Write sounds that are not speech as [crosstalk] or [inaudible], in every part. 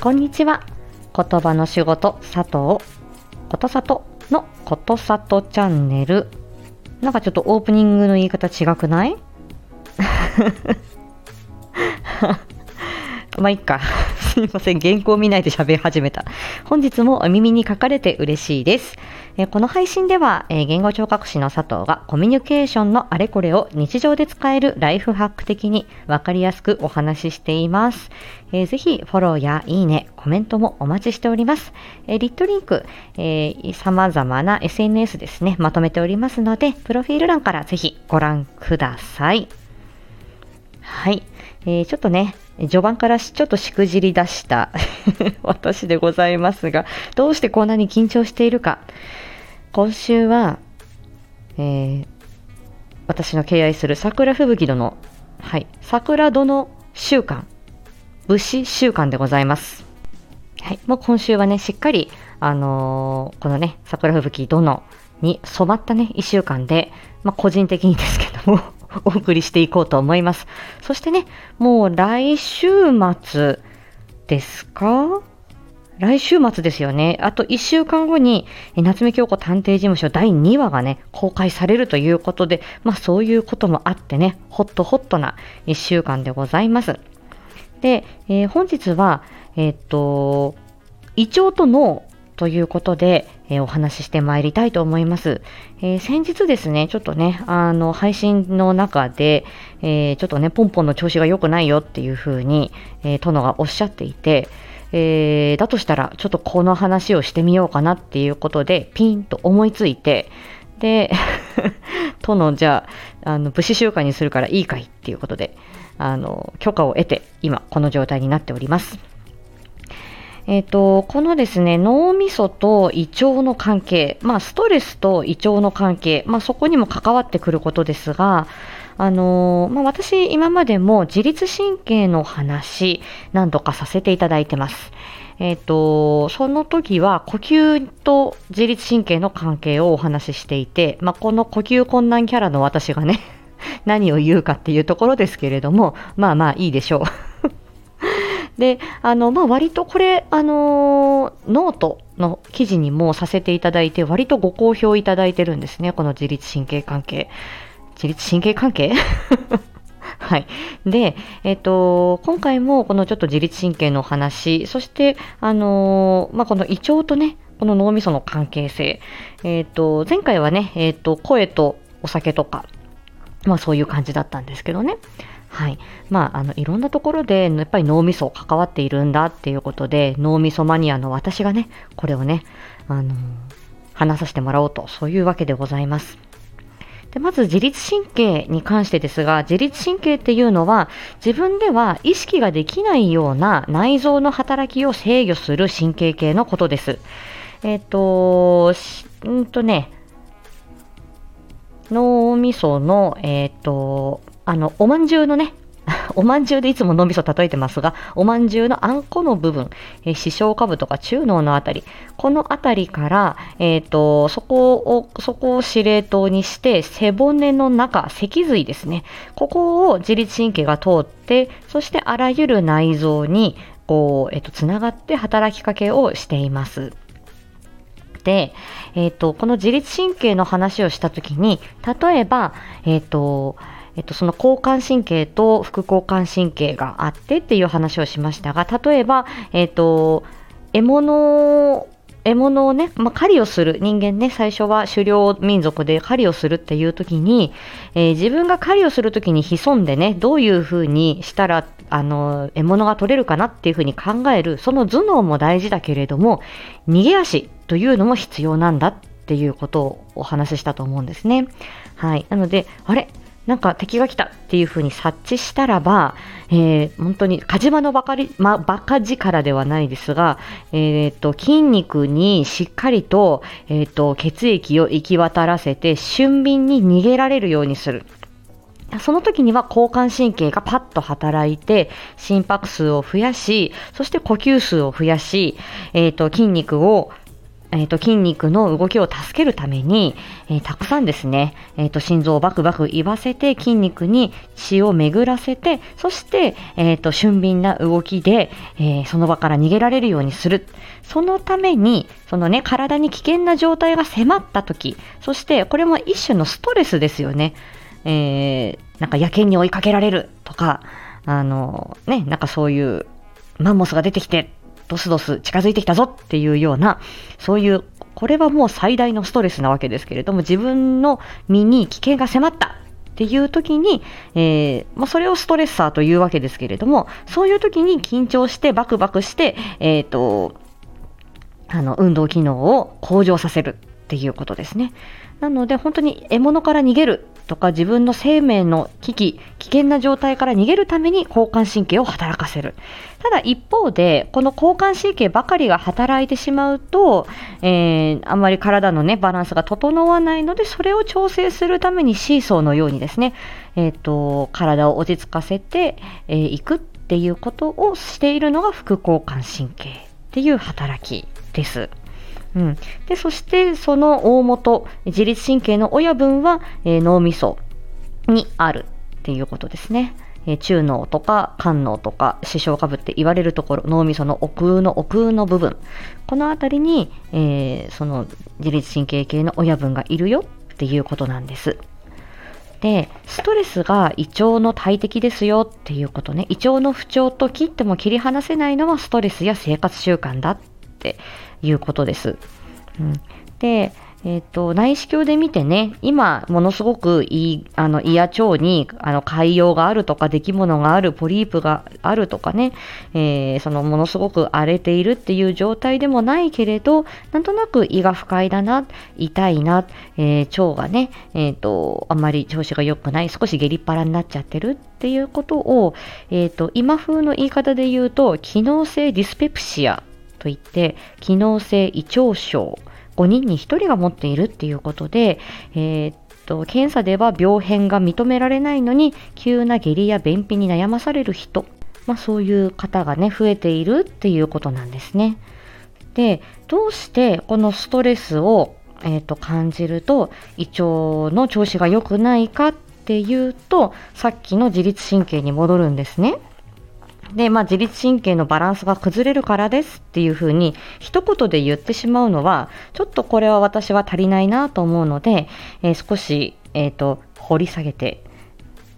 こんにちは。言葉の仕事佐藤ことさとのことさとチャンネル。なんかちょっとオープニングの言い方違くない？[laughs] まあいっか。すいません。原稿を見ないで喋り始めた。本日もお耳に書かれて嬉しいです。えこの配信では、え言語聴覚士の佐藤がコミュニケーションのあれこれを日常で使えるライフハック的にわかりやすくお話ししています。えー、ぜひフォローやいいね、コメントもお待ちしております。えー、リットリンク、えー、様々な SNS ですね、まとめておりますので、プロフィール欄からぜひご覧ください。はい。えー、ちょっとね、序盤からちょっとしくじり出した [laughs] 私でございますが、どうしてこんなに緊張しているか。今週は、えー、私の敬愛する桜吹雪殿、はい、桜殿週間、武士週間でございます。はい、もう今週はね、しっかり、あのー、このね、桜吹雪殿に染まったね、1週間で、まあ、個人的にですけども [laughs] お送りしていこうと思います。そしてね、もう来週末ですか？来週末ですよね。あと1週間後に、夏目京子探偵事務所第2話がね、公開されるということで、まあそういうこともあってね、ホットホットな1週間でございます。で、えー、本日は、えー、っと、胃腸と脳ということで、えー、お話ししてまいりたいと思います。えー、先日ですね、ちょっとね、あの、配信の中で、えー、ちょっとね、ポンポンの調子が良くないよっていうふうに、え殿がおっしゃっていて、えだとしたら、ちょっとこの話をしてみようかなっていうことで、ピンと思いついて、で、[laughs] 殿、じゃあ、あの、武士集会にするからいいかいっていうことで、あの、許可を得て、今、この状態になっております。え、ー、と、このですね、脳みそと胃腸の関係、まあ、ストレスと胃腸の関係、まあ、そこにも関わってくることですが、あのー、まあ、私、今までも自律神経の話、何度かさせていただいてます。えっ、ー、と、その時は呼吸と自律神経の関係をお話ししていて、まあ、この呼吸困難キャラの私がね [laughs] 何を言うかっていうところですけれども、まあまあいいでしょうで、あの、まあ、割とこれ、あの、ノートの記事にもさせていただいて、割とご好評いただいてるんですね、この自律神経関係。自律神経関係？[laughs] はい。で、えっ、と、今回もこのちょっと自律神経の話、そして、あのー、まあ、この胃腸とね、この脳みその関係性。えっ、と、前回はね、えっ、と、声とお酒とか、まあそういう感じだったんですけどね。はい。まあ、あの、いろんなところで、やっぱり脳みそ関わっているんだっていうことで、脳みそマニアの私がね、これをね、あの、話させてもらおうと、そういうわけでございます。でまず自律神経に関してですが、自律神経っていうのは自分では意識ができないような内臓の働きを制御する神経系のことです。えっ、ー、と、うんとね、脳みその、えっ、ー、と、あの、おまんじゅうのね、[laughs] おまんじゅうでいつも脳みそ例えてますが、おまんじゅうのあんこの部分、えー、視床下部とか中脳のあたり、このあたりから、えっ、ー、と、そこを、そこを司令塔にして、背骨の中、脊髄ですね。ここを自律神経が通って、そしてあらゆる内臓に、こう、えっ、ー、と、つながって働きかけをしています。で、えっ、と、この自律神経の話をしたときに、例えば、えっ、と、えっと、その交感神経と副交感神経があってっていう話をしましたが、例えば、えっと、獲物獲物をね、まあ、狩りをする人間ね、最初は狩猟民族で狩りをするっていう時に、えー、自分が狩りをする時に潜んでね、どういうふうにしたら、あの、獲物が取れるかなっていうふうに考える、その頭脳も大事だけれども、逃げ足というのも必要なんだっていうことをお話ししたと思うんですね。はい。なので、あれ？なんか敵が来たっていうふうに察知したらば、えー、本当に火事場のばかり、ま、バカ力ではないですが、えー、と、筋肉にしっかりと、えー、と、血液を行き渡らせて、俊敏に逃げられるようにする。その時には交感神経がパッと働いて、心拍数を増やし、そして呼吸数を増やし、えっ、ー、と、筋肉をえーと、筋肉の動きを助けるために、えー、たくさんですね、えーと、心臓をバクバク言わせて筋肉に血を巡らせてそして、えーと、俊敏な動きで、えー、その場から逃げられるようにする。そのためにその、ね、体に危険な状態が迫った時そしてこれも一種のストレスですよね、えー、なんか野犬に追いかけられるとかあのねなんかそういうマンモスが出てきてドスドス近づいてきたぞっていうような、そういう、これはもう最大のストレスなわけですけれども、自分の身に危険が迫ったっていう時に、えー、まあ、それをストレッサーというわけですけれども、そういう時に緊張してバクバクして、えっ、ー、と、あの、運動機能を向上させるっていうことですね。なので本当に獲物から逃げるとか自分の生命の危機、危険な状態から逃げるために交感神経を働かせる。ただ一方で、この交感神経ばかりが働いてしまうと、えー、あんまり体のね、バランスが整わないので、それを調整するためにシーソーのようにですね、えっ、ー、と、体を落ち着かせてい、えー、くっていうことをしているのが副交感神経っていう働きです。うん、でそしてその大元自律神経の親分は、えー、脳みそにあるっていうことですね。えー、中脳とか肝脳とか視床下部って言われるところ脳みその奥の奥の部分この辺りに、えー、その自律神経系の親分がいるよっていうことなんです。で、ストレスが胃腸の大敵ですよっていうことね。胃腸の不調と切っても切り離せないのはストレスや生活習慣だっていうことです。うん、で、えっ、ー、と、内視鏡で見てね、今、ものすごくいい、あの、胃や腸に、あの、潰瘍があるとか、出来物がある、ポリープがあるとかね、えー、その、ものすごく荒れているっていう状態でもないけれど、なんとなく胃が不快だな、痛いな、えー、腸がね、えっ、と、あんまり調子が良くない、少し下痢っ腹になっちゃってるっていうことを、えっ、と、今風の言い方で言うと、機能性ディスペプシアといって、機能性胃腸症、5人に1人が持っているっていうことで、えー、っと、検査では病変が認められないのに、急な下痢や便秘に悩まされる人、まあ、そういう方がね、増えているっていうことなんですね。で、どうしてこのストレスを、えー、と感じると胃腸の調子が良くないかっていうと、さっきの自律神経に戻るんですね。で、まあ、自律神経のバランスが崩れるからですっていうふうに一言で言ってしまうのはちょっとこれは私は足りないなと思うので、えー、少し、えーと掘り下げて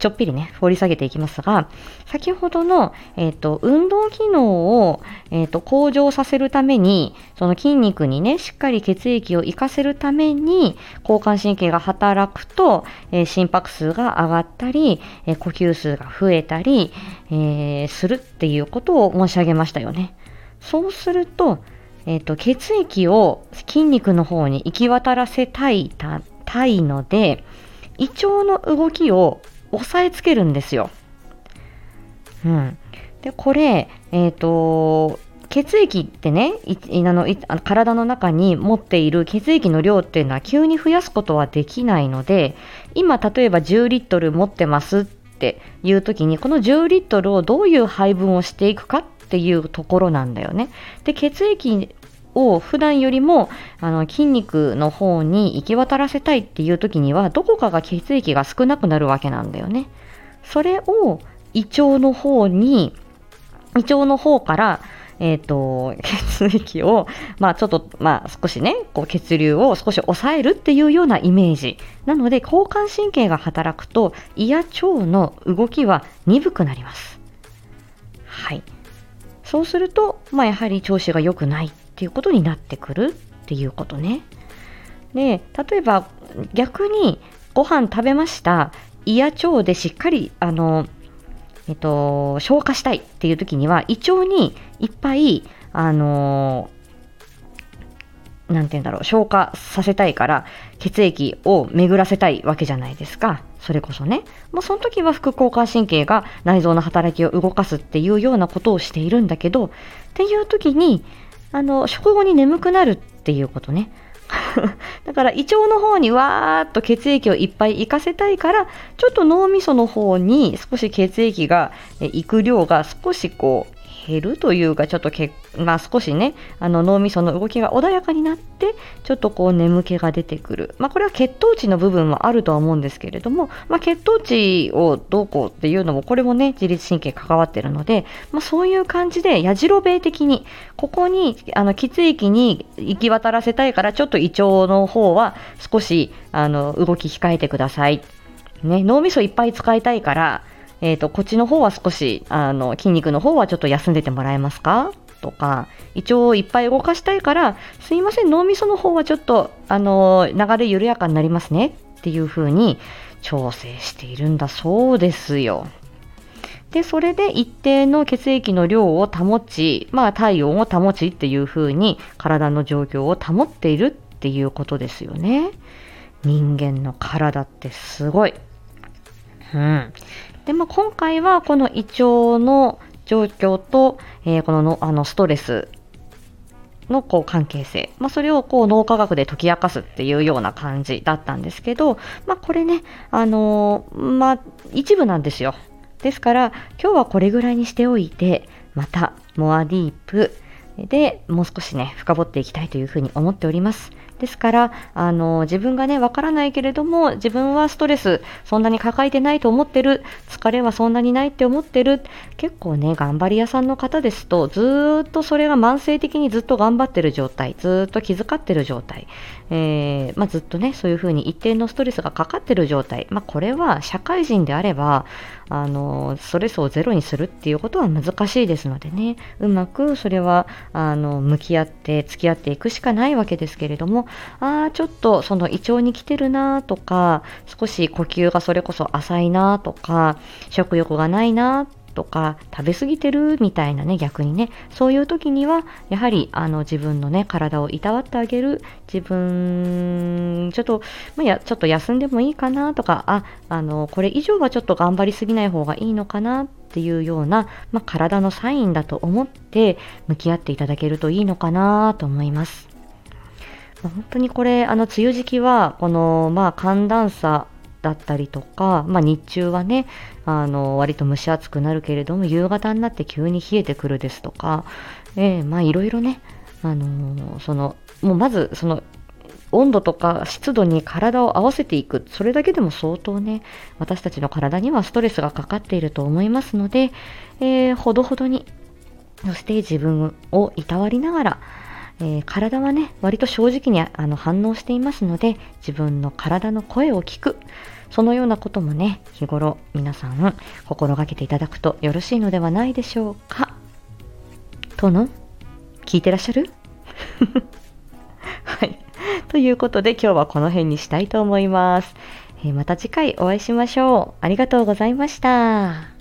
ちょっぴりね、掘り下げていきますが、先ほどの、えっ、ー、と、運動機能を、えっ、ー、と、向上させるために、その筋肉にね、しっかり血液を活かせるために、交感神経が働くと、えー、心拍数が上がったり、え呼吸数が増えたり、えするっていうことを申し上げましたよね。そうすると、えっ、と、血液を筋肉の方に行き渡らせたい、たいので、胃腸の動きを押さえつけるんですよ。うん。で、これ、え、ー、と、血液ってねあの体の中に持っている血液の量っていうのは急に増やすことはできないので今例えば10リットル持ってますっていう時にこの10リットルをどういう配分をしていくかっていうところなんだよね。で血液を普段よりもあの筋肉の方に行き渡らせたいっていう時にはどこかが血液が少なくなるわけなんだよね。それを胃腸の方に胃腸の方からえっ、ー、と、血液を、まあちょっと、まあ少しね、こう血流を少し抑えるっていうようなイメージ。なので、交感神経が働くと、胃や腸の動きは鈍くなります。はい。そうすると、まあやはり調子が良くないていうことになってくるっていうことね。で、例えば逆にご飯食べました。胃や腸でしっかり、あの、えっと、消化したいっていう時には、胃腸にいっぱい、あのなんて言うんだろう、消化させたいから、血液を巡らせたいわけじゃないですか。それこそね。もうその時は副交感神経が内臓の働きを動かすっていうようなことをしているんだけど、っていう時に、あの、食後に眠くなるっていうことね。[laughs] だから胃腸の方にわーっと血液をいっぱい行かせたいからちょっと脳みその方に少し血液が行く量が少しこう減るというかちょっと血まあ、少しねあの脳みその動きが穏やかになってちょっとこう眠気が出てくる、まあ、これは血糖値の部分もあるとは思うんですけれども、まあ、血糖値をどうこうっていうのもこれもね自律神経関わってるので、まあ、そういう感じでやじろべえ的にここにあの血液に行き渡らせたいからちょっと胃腸の方は少しあの動き控えてください、ね、脳みそいっぱい使いたいからえーと、こっちの方は少しあの筋肉の方はちょっと休んでてもらえますか？とか胃腸をいっぱい動かしたいからすいません脳みその方はちょっとあの流れ緩やかになりますねっていう風に調整しているんだそうですよ。で、それで一定の血液の量を保ち、まあ体温を保ちっていう風に体の状況を保っているっていうことですよね。人間の体ってすごい。うん。で、まあ、今回はこの胃腸の状況と、えー、こののあのストレスのこう関係性、まあ、それをこう脳科学で解き明かすっていうような感じだったんですけど、まあ、これね、あのー、まあ、一部なんですよ。ですから、今日はこれぐらいにしておいて、また、モアディープでもう少しね、深掘っていきたいというふうに思っております。ですから、あの、自分がね、わからないけれども、自分はストレス、そんなに抱えてないと思ってる、疲れはそんなにないって思ってる、結構ね、頑張り屋さんの方ですと、ずっとそれが慢性的にずっと頑張ってる状態、ずっと気遣ってる状態、えー、まあ、ずっとね、そういうふうに一定のストレスがかかってる状態、まあ、これは社会人であれば、あの、ストレスをゼロにするっていうことは難しいですのでね、うまくそれは、あの、向き合って付き合っていくしかないわけですけれども、ああ、ちょっとその胃腸に来てるなとか、少し呼吸がそれこそ浅いなとか、食欲がないなっとか食べ過ぎてるみたいなね逆にねそういう時にはやはりあの自分のね体をいたわってあげる自分ちょっと、まあ、やちょっと休んでもいいかなとかああのこれ以上はちょっと頑張りすぎない方がいいのかなっていうような、まあ、体のサインだと思って向き合っていただけるといいのかなと思います。本当にこれ、あの、梅雨時期は、この、まあ、寒暖差だったりとか、まあ、日中はねあの割と蒸し暑くなるけれども夕方になって急に冷えてくるですとか、えー、まあいろいろね、あのー、そのもうまずその温度とか湿度に体を合わせていくそれだけでも相当ね私たちの体にはストレスがかかっていると思いますので、えー、ほどほどにそして自分をいたわりながらえー、体はね、割と正直にあの反応していますので、自分の体の声を聞く。そのようなこともね、日頃皆さん心がけていただくとよろしいのではないでしょうか。との聞いてらっしゃる？[laughs] はい。ということで今日はこの辺にしたいと思います。えー、また次回お会いしましょう。ありがとうございました。